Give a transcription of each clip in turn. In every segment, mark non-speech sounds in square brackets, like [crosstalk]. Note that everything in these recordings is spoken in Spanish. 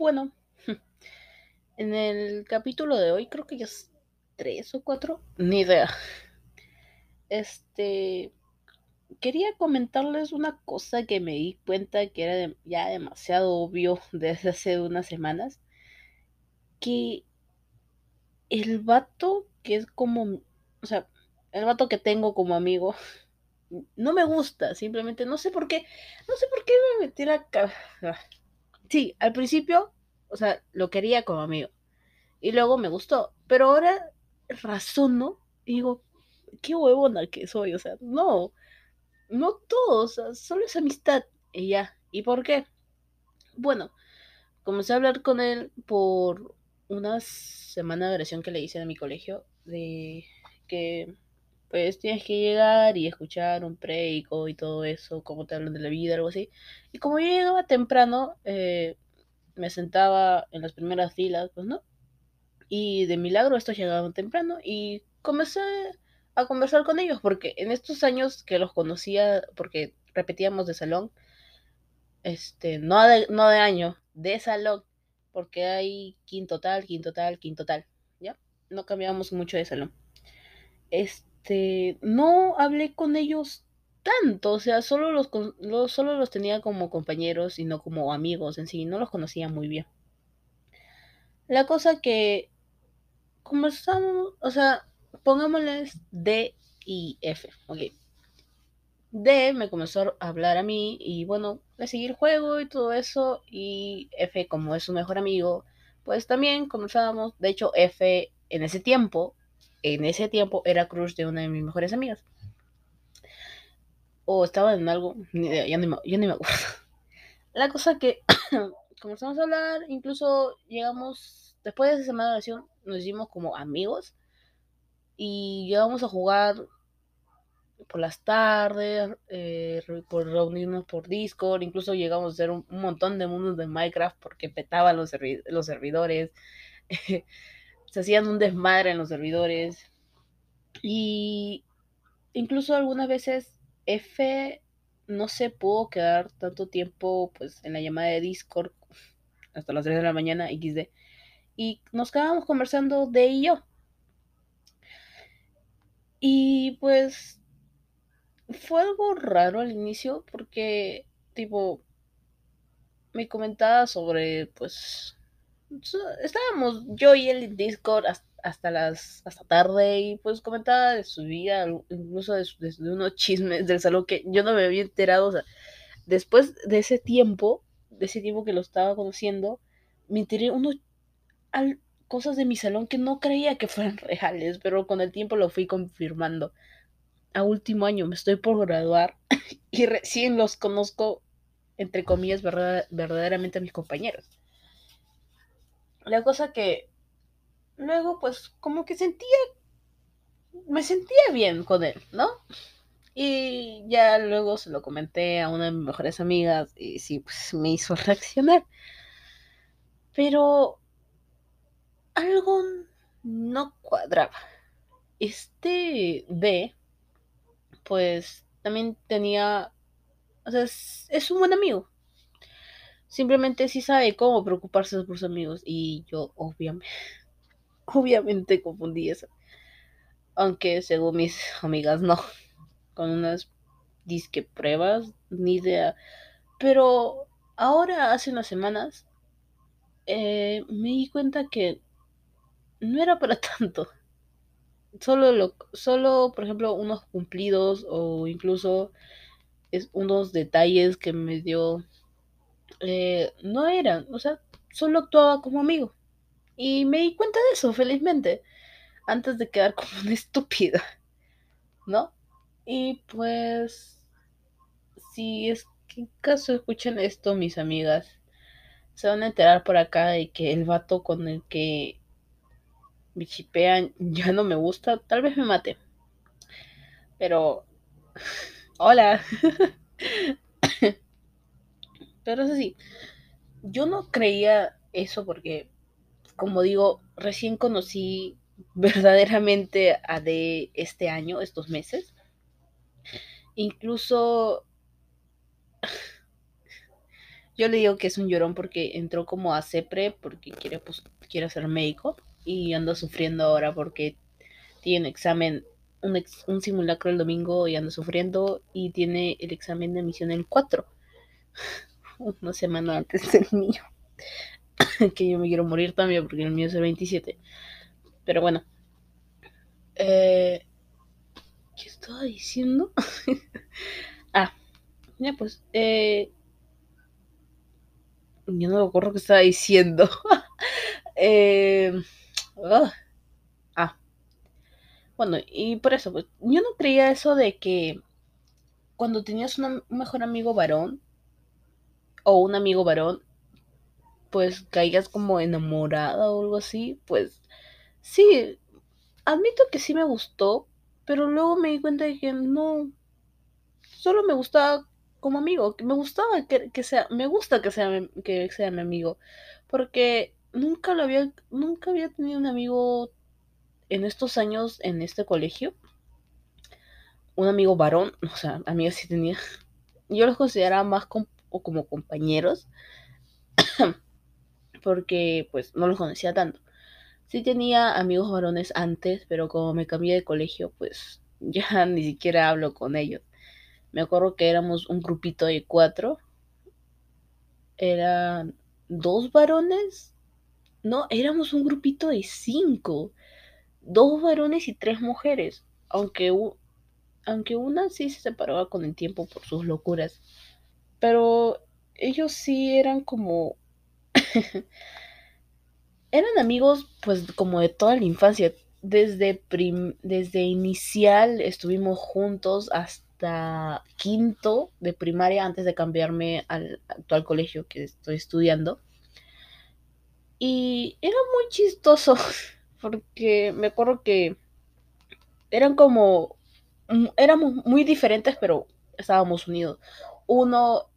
bueno, [laughs] en el capítulo de hoy, creo que ya es tres o cuatro, ni idea. Este, quería comentarles una cosa que me di cuenta que era ya demasiado obvio [laughs] desde hace unas semanas, que el vato que es como, o sea, el vato que tengo como amigo, [laughs] no me gusta, simplemente no sé por qué, no sé por qué me metí la Sí, al principio, o sea, lo quería como amigo. Y luego me gustó. Pero ahora razono y digo, qué huevona que soy. O sea, no, no todo, o sea, solo es amistad. Y ya. ¿Y por qué? Bueno, comencé a hablar con él por una semana de oración que le hice en mi colegio. De que pues tienes que llegar y escuchar un preico y todo eso, como te hablan de la vida, algo así. Y como yo llegaba temprano, eh, me sentaba en las primeras filas, pues no. Y de milagro estos llegaban temprano y comencé a conversar con ellos, porque en estos años que los conocía, porque repetíamos de salón, este, no de, no de año, de salón, porque hay quinto tal, quinto tal, quinto tal, ¿ya? No cambiamos mucho de salón. Este este, no hablé con ellos tanto, o sea, solo los, solo los tenía como compañeros y no como amigos en sí, no los conocía muy bien. La cosa que conversamos, o sea, pongámosles D y F, ok. D me comenzó a hablar a mí y bueno, le seguí el juego y todo eso y F como es su mejor amigo, pues también conversábamos, de hecho F en ese tiempo en ese tiempo era crush de una de mis mejores amigas. O estaba en algo, ya ni, me, acuerdo. [laughs] La cosa que [coughs] comenzamos a hablar, incluso llegamos, después de esa semana de oración, nos hicimos como amigos y llegamos a jugar por las tardes, eh, por reunirnos por Discord, incluso llegamos a hacer un, montón de mundos de Minecraft porque petaban los, los servidores. [laughs] se hacían un desmadre en los servidores. Y incluso algunas veces F no se pudo quedar tanto tiempo pues en la llamada de Discord hasta las 3 de la mañana XD. Y nos quedábamos conversando de y yo. Y pues fue algo raro al inicio porque tipo me comentaba sobre pues estábamos yo y él en Discord hasta, las hasta tarde y pues comentaba de su vida, incluso de, unos chismes del salón que yo no me había enterado. O sea, después de ese tiempo, de ese tiempo que lo estaba conociendo, me enteré unos cosas de mi salón que no creía que fueran [laughs] reales, pero con el tiempo lo fui confirmando. A último año me estoy por graduar [laughs] y recién los conozco, entre comillas, verdaderamente a mis compañeros. La cosa que luego pues como que sentía, me sentía bien con él, ¿no? Y ya luego se lo comenté a una de mis mejores amigas y sí, pues me hizo reaccionar. Pero algo no cuadraba. Este B, pues también tenía, o sea, es un buen amigo, Simplemente sí sabe cómo preocuparse por sus amigos. Y yo, obviamente, [laughs] obviamente confundí eso. Aunque según mis amigas no. Con unas disque pruebas, ni idea. Pero ahora, hace unas semanas, eh, me di cuenta que no era para [laughs] tanto. Solo, lo, solo, por ejemplo, unos cumplidos o incluso es unos detalles que me dio eh, no eran, o sea, solo actuaba como amigo. Y me di cuenta de eso, felizmente, antes de quedar como una [laughs] estúpida, ¿no? Y pues, si es que en caso escuchen esto, mis amigas, se van a enterar por acá de que el vato con el que me chipean ya no me gusta, tal vez me mate. Pero, [laughs] hola. [laughs] Pero es así, yo no creía eso porque, como digo, recién conocí [laughs] verdaderamente a de este año, estos meses. Incluso [sighs] yo le digo que es un llorón porque entró como a CEPRE porque quiere, pues, quiere ser médico y anda sufriendo ahora porque tiene examen, un, un simulacro el domingo y anda sufriendo y tiene el examen de admisión el 4, una semana antes del mío. [coughs] que yo me quiero morir también porque el mío es el 27. Pero bueno. Eh, ¿Qué estaba diciendo? [laughs] ah, ya pues. Eh, yo no me acuerdo qué estaba diciendo. [laughs] eh, uh, ah. Bueno, y por eso, pues, yo no creía eso de que cuando tenías un mejor amigo varón o un amigo varón, pues caigas como enamorada o algo así, pues sí, admito que sí me gustó, pero luego me di cuenta de que no, solo me gustaba como amigo, que me gustaba que, sea, me gusta que sea, que sea mi amigo, porque nunca lo había, nunca había tenido un amigo en estos años en este colegio, un amigo varón, o sea, amigas sí tenía, yo los consideraba más como compañeros, [coughs] porque pues no los conocía tanto. Sí tenía amigos varones antes, pero como me cambié de colegio, pues [laughs] ya ni siquiera hablo con ellos. Me acuerdo que éramos un grupito de cuatro. Eran dos varones. No, éramos un grupito de cinco. Dos varones y tres mujeres. Aunque, aunque una sí se separaba con el tiempo por sus locuras. Pero ellos sí eran como [laughs] eran amigos pues como de toda la infancia. Desde, desde inicial estuvimos juntos hasta quinto de primaria antes de cambiarme al actual colegio que estoy estudiando. Y era muy chistoso [laughs] porque me acuerdo que eran como, mm, éramos muy diferentes pero estábamos unidos. Uno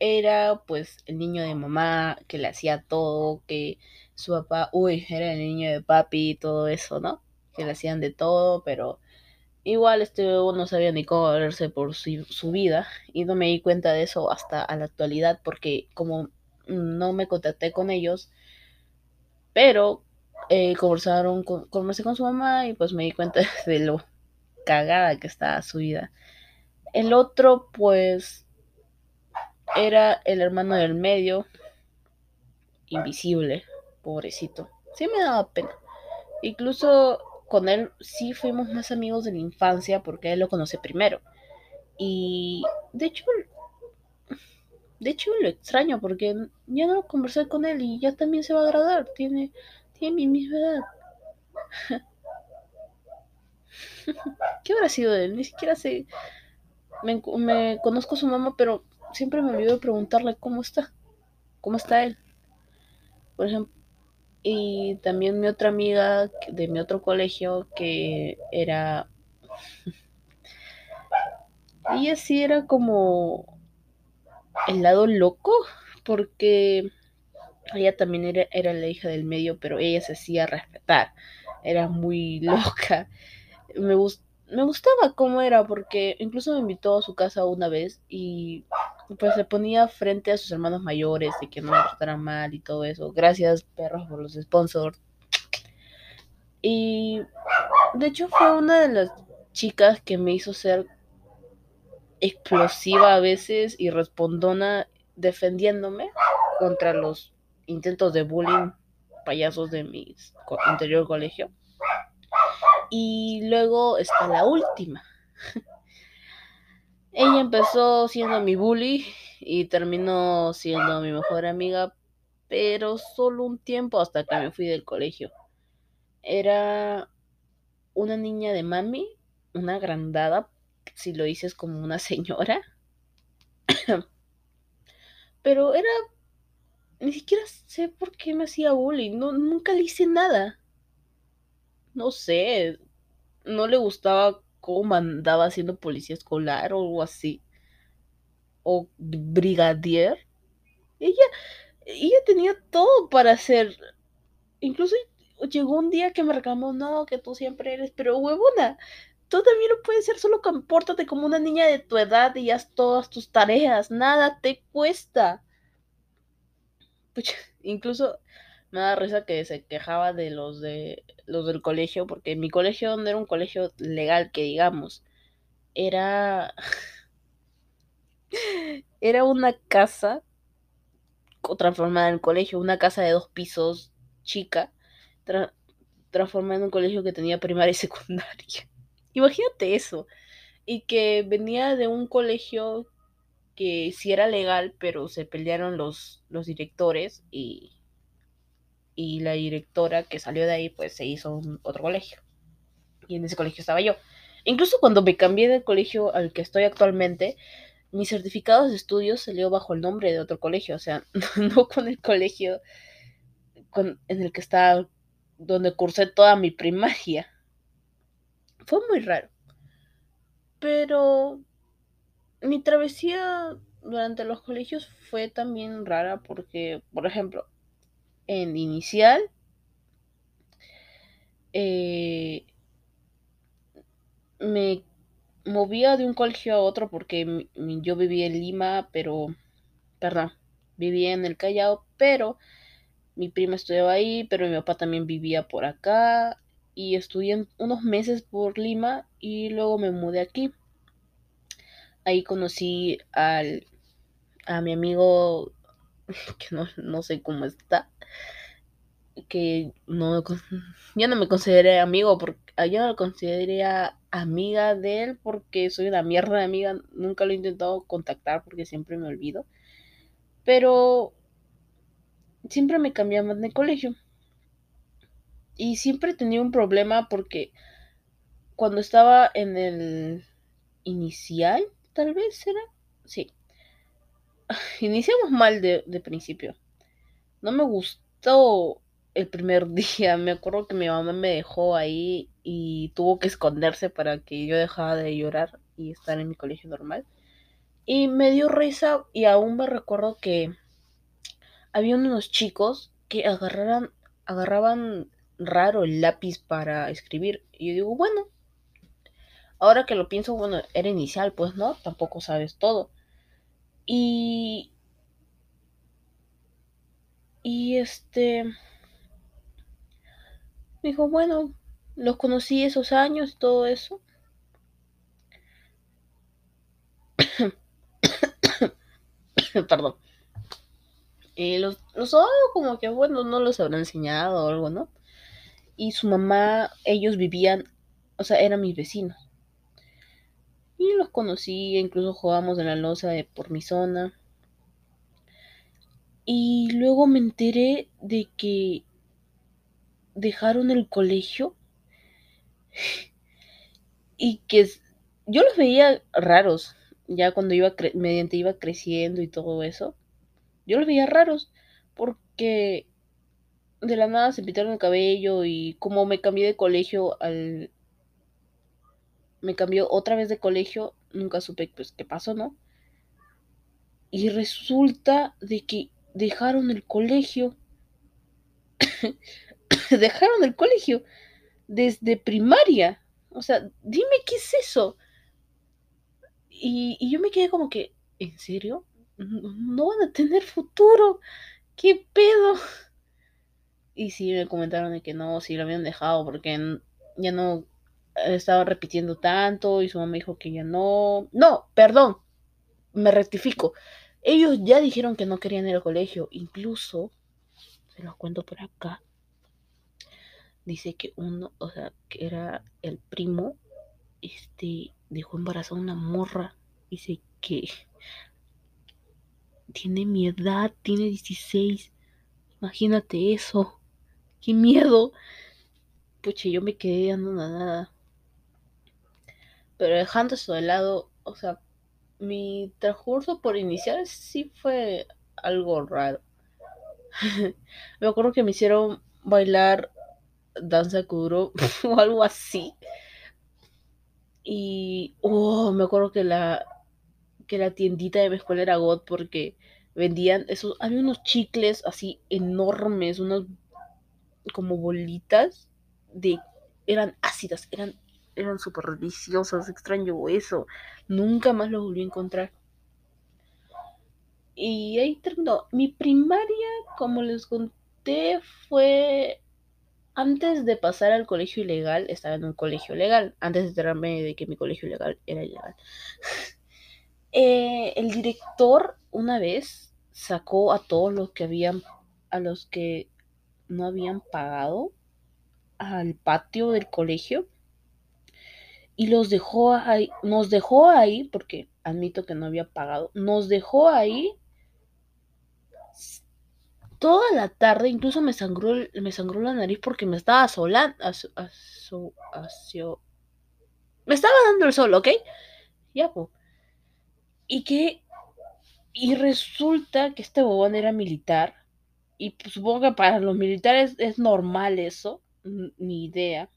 era pues el niño de mamá que le hacía todo, que su papá, uy, era el niño de papi y todo eso, ¿no? Que le hacían de todo, pero igual este no sabía ni cómo valerse por su, vida y no me di cuenta de eso hasta la actualidad porque como no me contacté con ellos, pero eh, conversaron con, conversé con su mamá y pues me di cuenta [laughs] de lo cagada que estaba su vida. El otro pues era el hermano del medio, invisible, pobrecito. Sí me daba pena. Incluso con él sí fuimos más amigos de la infancia porque él lo conoce primero. Y de hecho, de hecho lo extraño porque ya no conversé con él y ya también se va a agradar. Tiene, tiene mi misma edad. [laughs] ¿Qué habrá sido de él? Ni siquiera sé. Me, me conozco su mamá, pero siempre me olvido preguntarle cómo está, cómo está él. Por ejemplo, y también mi otra amiga de mi otro colegio que era... [laughs] ella sí era como el lado loco, porque ella también era, era la hija del medio, pero ella se hacía respetar. Era muy [laughs] loca. Me gustó me gustaba cómo era, porque incluso me invitó a su casa una vez y pues se ponía frente a sus hermanos mayores y que no me trataran mal y todo eso. Gracias, perros, por los sponsors. Y de hecho fue una de las chicas que me hizo ser explosiva a veces y respondona defendiéndome contra los intentos de bullying payasos de mi anterior colegio. Y luego está la última. [laughs] Ella empezó siendo mi bully y terminó siendo mi mejor amiga, pero solo un tiempo hasta que me fui del colegio. Era una niña de mami, una agrandada, si lo dices como una señora. [coughs] pero era... Ni siquiera sé por qué me hacía bully, no, nunca le hice nada no sé, no le gustaba cómo andaba siendo policía escolar o algo así. O brigadier. Ella, ella tenía todo para ser. Incluso llegó un día que me reclamó, no, que tú siempre eres, pero huevona, tú también lo puedes ser, solo compórtate como una niña de tu edad y haz todas tus tareas, nada te cuesta. Incluso me da risa que se quejaba de los de los del colegio, porque mi colegio no era un colegio legal, que digamos, era [laughs] era una casa transformada en colegio, una casa de dos pisos chica, transformada en un colegio que tenía primaria y [laughs] secundaria. Imagínate eso. Y que venía de un colegio que sí era legal, pero se pelearon los, los directores y, y la directora que salió de ahí, pues se hizo otro colegio. Y en ese colegio estaba yo. Incluso cuando me cambié del colegio al que estoy actualmente, mi certificado de estudios salió bajo el nombre de otro colegio, o sea, [laughs] no con el colegio con, en el que estaba, donde cursé toda mi primaria. Fue muy raro. Pero mi travesía durante los colegios fue también rara porque, por ejemplo, en inicial, eh, me movía de un colegio a otro porque yo vivía en Lima, pero, perdón, vivía en el Callao, pero mi prima estudiaba ahí, pero mi papá también vivía por acá y estudié unos meses por Lima y luego me mudé aquí. Ahí conocí al, a mi amigo, [laughs] que no, no sé cómo está, que no, yo no me consideré amigo, porque yo no lo consideré amiga de él porque soy una mierda de amiga, nunca lo he intentado contactar porque siempre me olvido, pero siempre me cambiaban de colegio. Y siempre tenía un problema porque cuando estaba en el inicial, tal vez era, sí, [laughs] iniciamos mal de principio, no me gustó el primer [laughs] día. Me acuerdo que mi mamá me dejó ahí y tuvo que esconderse para que yo dejara de llorar y estar en mi colegio normal. Y me dio risa y aún me recuerdo que había unos chicos que agarraban raro el lápiz para escribir. Y yo digo, bueno, ahora que lo pienso, bueno, era inicial, pues no, tampoco sabes todo. Y... Y este dijo, bueno, los conocí esos años y todo eso. [coughs] Perdón. Y los, los como que, bueno, no los habrá enseñado o algo, ¿no? Y su mamá, ellos vivían, o sea, eran mis vecinos. Y los conocí, incluso jugábamos en la losa de por mi zona. Y luego me enteré de que dejaron el colegio [laughs] y que yo los veía raros ya cuando iba mediante iba creciendo y todo eso yo los veía raros porque de la nada se pintaron el cabello y como me cambié de colegio al me cambió otra vez de colegio nunca supe pues qué pasó no y resulta de que dejaron el colegio [coughs] dejaron el colegio desde primaria. O sea, dime qué es eso. Y, yo me quedé como que, ¿en serio? No van a tener futuro. ¿Qué pedo? Y sí, me comentaron de que no, sí lo habían dejado porque ya no estaba repitiendo tanto y su mamá dijo que ya no. No, perdón, me rectifico. Ellos ya dijeron que no querían ir al colegio. Incluso, se los cuento por acá, dice que uno, o sea, que era el primo, este, dejó embarazada una morra. Dice que tiene mi edad, tiene 16. Imagínate eso. Qué miedo. Puche, yo me quedé dando nada. Pero dejando eso de lado, o sea, mi transcurso por iniciar sí fue algo raro. [laughs] me acuerdo que me hicieron bailar danza kuduro [laughs] o algo así. Y oh, me acuerdo que la que la tiendita de mi escuela era God porque vendían esos había unos chicles así enormes, unas como bolitas de eran ácidas, eran eran súper deliciosas, extraño eso. Nunca más los volví a encontrar. Y ahí terminó. Mi primaria, como les conté, fue antes de pasar al colegio ilegal, estaba en un colegio legal, antes de enterarme de que mi colegio ilegal era ilegal. [laughs] Eh, el director una vez sacó a todos los que habían, a los que no habían pagado al patio del colegio y los dejó ahí, nos dejó ahí, porque admito que no había pagado, nos dejó ahí toda la tarde, incluso me sangró, me sangró la nariz porque me estaba solando, me estaba dando el sol, ¿ok? Ya, pues. Y que, y resulta que este bobón era militar, y pues, supongo que para los militares es normal eso, ni idea.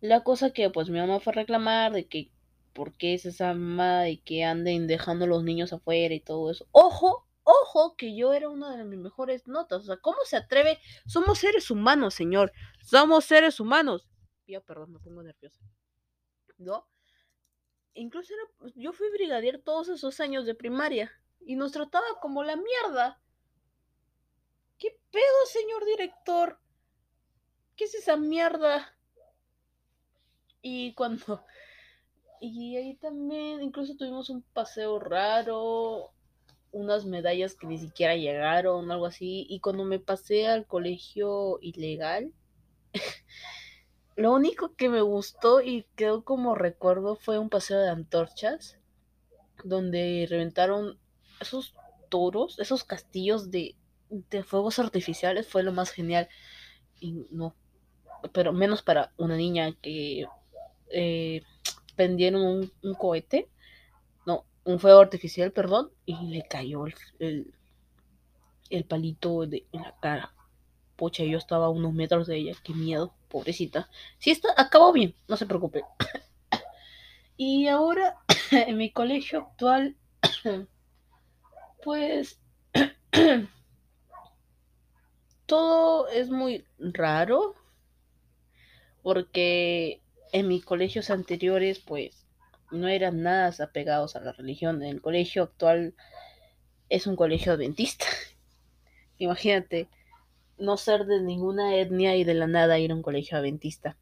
La cosa que pues mi mamá fue a reclamar de que por qué es esa mamá de que anden dejando los niños afuera y todo eso. Ojo, ojo, que yo era una de mis mejores notas. O sea, ¿cómo se atreve? Somos seres humanos, señor. Somos seres humanos. Ya, perdón, me pongo nerviosa. ¿No? Incluso era, yo fui brigadier todos esos años de primaria y nos trataba como la mierda. ¿Qué pedo, señor director? ¿Qué es esa mierda? Y cuando... [laughs] Y ahí también incluso tuvimos un paseo raro, unas medallas que ni siquiera llegaron, algo así. Y cuando me pasé al colegio ilegal, [laughs] lo único que me gustó y quedó como recuerdo fue un paseo de antorchas, donde reventaron esos toros, esos castillos de, de fuegos artificiales, fue lo más genial. Y no, pero menos para una niña que eh, prendieron un, cohete, no, un fuego artificial, perdón, y le cayó el, el, palito de, en la cara. Pocha, yo estaba a unos metros de ella, qué miedo, pobrecita. Si está, acabó bien, no se preocupe. [coughs] y ahora, [coughs] en mi colegio actual, [coughs] pues todo es muy raro porque en mis colegios anteriores, pues, no eran nada apegados a la religión. En el colegio actual es un colegio adventista. [laughs] Imagínate, no ser de ninguna etnia y de la nada ir a un colegio adventista.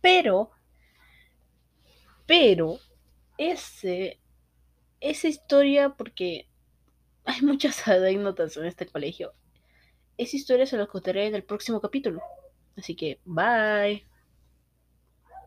Pero, pero, ese, esa historia, porque hay muchas [laughs] anécdotas en este colegio, esa historia se la contaré en el próximo capítulo. Así que, bye.